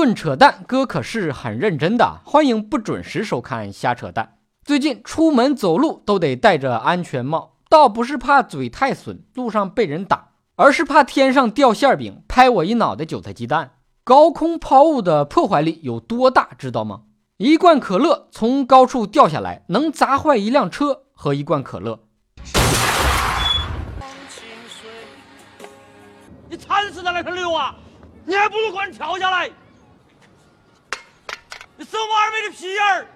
论扯淡，哥可是很认真的。欢迎不准时收看瞎扯淡。最近出门走路都得戴着安全帽，倒不是怕嘴太损，路上被人打，而是怕天上掉馅饼，拍我一脑袋韭菜鸡蛋。高空抛物的破坏力有多大，知道吗？一罐可乐从高处掉下来，能砸坏一辆车和一罐可乐。你惨死在那头流啊！你还不如快点跳下来！皮二倍的屁眼儿！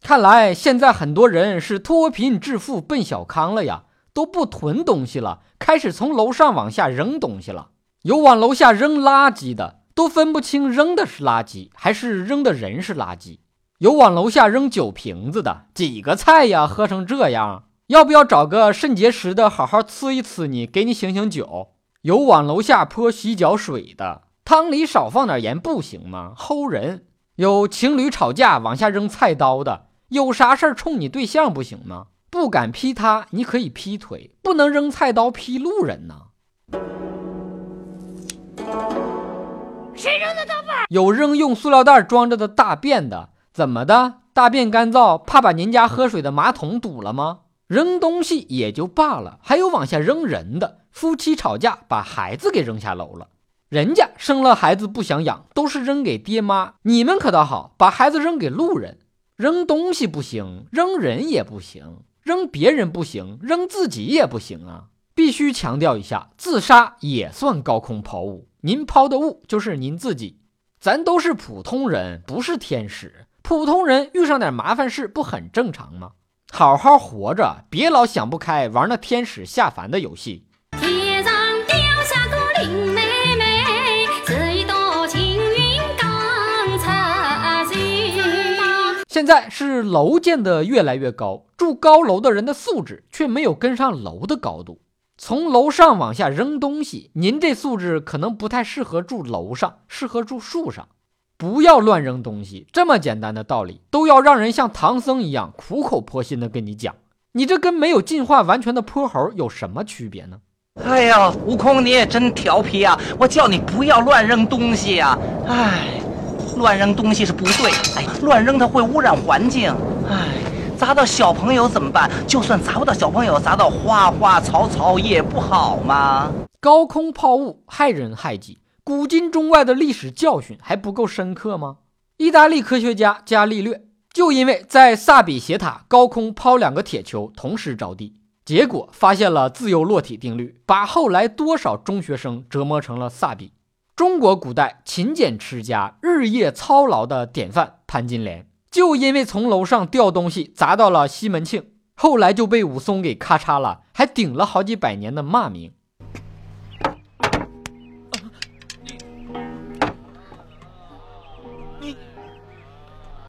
看来现在很多人是脱贫致富奔小康了呀，都不囤东西了，开始从楼上往下扔东西了。有往楼下扔垃圾的，都分不清扔的是垃圾还是扔的人是垃圾。有往楼下扔酒瓶子的，几个菜呀，喝成这样，要不要找个肾结石的好好呲一呲你，给你醒醒酒？有往楼下泼洗脚水的，汤里少放点盐不行吗？齁人！有情侣吵架往下扔菜刀的，有啥事儿冲你对象不行吗？不敢劈他，你可以劈腿，不能扔菜刀劈路人呐。谁扔的刀把？有扔用塑料袋装着的大便的，怎么的？大便干燥，怕把您家喝水的马桶堵了吗？扔东西也就罢了，还有往下扔人的。夫妻吵架，把孩子给扔下楼了。人家生了孩子不想养，都是扔给爹妈。你们可倒好，把孩子扔给路人。扔东西不行，扔人也不行，扔别人不行，扔自己也不行啊！必须强调一下，自杀也算高空抛物。您抛的物就是您自己。咱都是普通人，不是天使。普通人遇上点麻烦事，不很正常吗？好好活着，别老想不开，玩那天使下凡的游戏。现在是楼建的越来越高，住高楼的人的素质却没有跟上楼的高度。从楼上往下扔东西，您这素质可能不太适合住楼上，适合住树上。不要乱扔东西，这么简单的道理都要让人像唐僧一样苦口婆心的跟你讲，你这跟没有进化完全的泼猴有什么区别呢？哎呀，悟空你也真调皮啊！我叫你不要乱扔东西呀、哎，乱扔东西是不对，哎，乱扔它会污染环境。哎，砸到小朋友怎么办？就算砸不到小朋友，砸到花花草草也不好吗？高空抛物害人害己，古今中外的历史教训还不够深刻吗？意大利科学家伽利略就因为在萨比斜塔高空抛两个铁球同时着地，结果发现了自由落体定律，把后来多少中学生折磨成了萨比。中国古代勤俭持家、日夜操劳的典范潘金莲，就因为从楼上掉东西砸到了西门庆，后来就被武松给咔嚓了，还顶了好几百年的骂名。你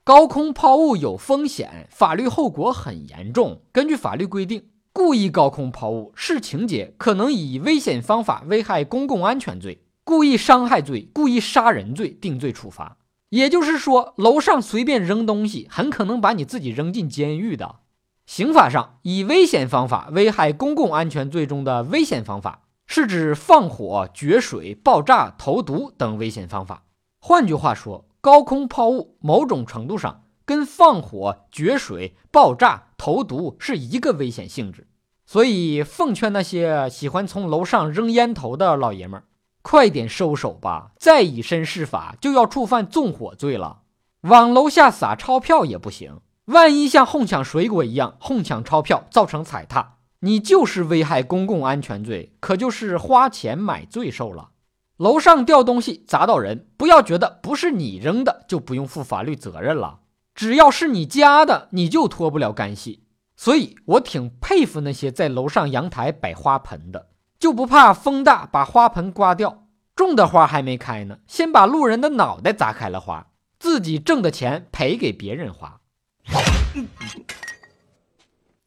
高空抛物有风险，法律后果很严重。根据法律规定，故意高空抛物是情节，可能以危险方法危害公共安全罪、故意伤害罪、故意杀人罪定罪处罚。也就是说，楼上随便扔东西，很可能把你自己扔进监狱的。刑法上，以危险方法危害公共安全罪中的危险方法，是指放火、决水、爆炸、投毒等危险方法。换句话说，高空抛物某种程度上跟放火、决水、爆炸、投毒是一个危险性质。所以，奉劝那些喜欢从楼上扔烟头的老爷们儿，快点收手吧！再以身试法，就要触犯纵火罪了。往楼下撒钞票也不行，万一像哄抢水果一样哄抢钞票，造成踩踏，你就是危害公共安全罪，可就是花钱买罪受了。楼上掉东西砸到人，不要觉得不是你扔的就不用负法律责任了，只要是你家的，你就脱不了干系。所以我挺佩服那些在楼上阳台摆花盆的，就不怕风大把花盆刮掉，种的花还没开呢，先把路人的脑袋砸开了花，自己挣的钱赔给别人花。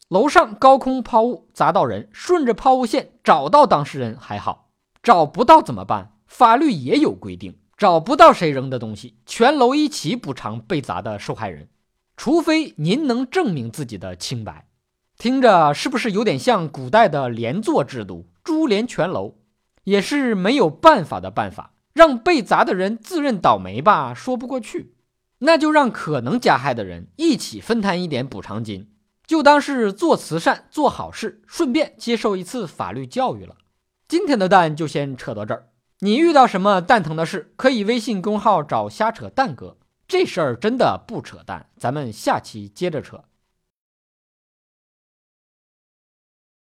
楼上高空抛物砸到人，顺着抛物线找到当事人还好，找不到怎么办？法律也有规定，找不到谁扔的东西，全楼一起补偿被砸的受害人，除非您能证明自己的清白。听着是不是有点像古代的连坐制度，株连全楼？也是没有办法的办法，让被砸的人自认倒霉吧，说不过去。那就让可能加害的人一起分摊一点补偿金，就当是做慈善、做好事，顺便接受一次法律教育了。今天的蛋就先扯到这儿。你遇到什么蛋疼的事，可以微信公号找瞎扯蛋哥。这事儿真的不扯淡，咱们下期接着扯。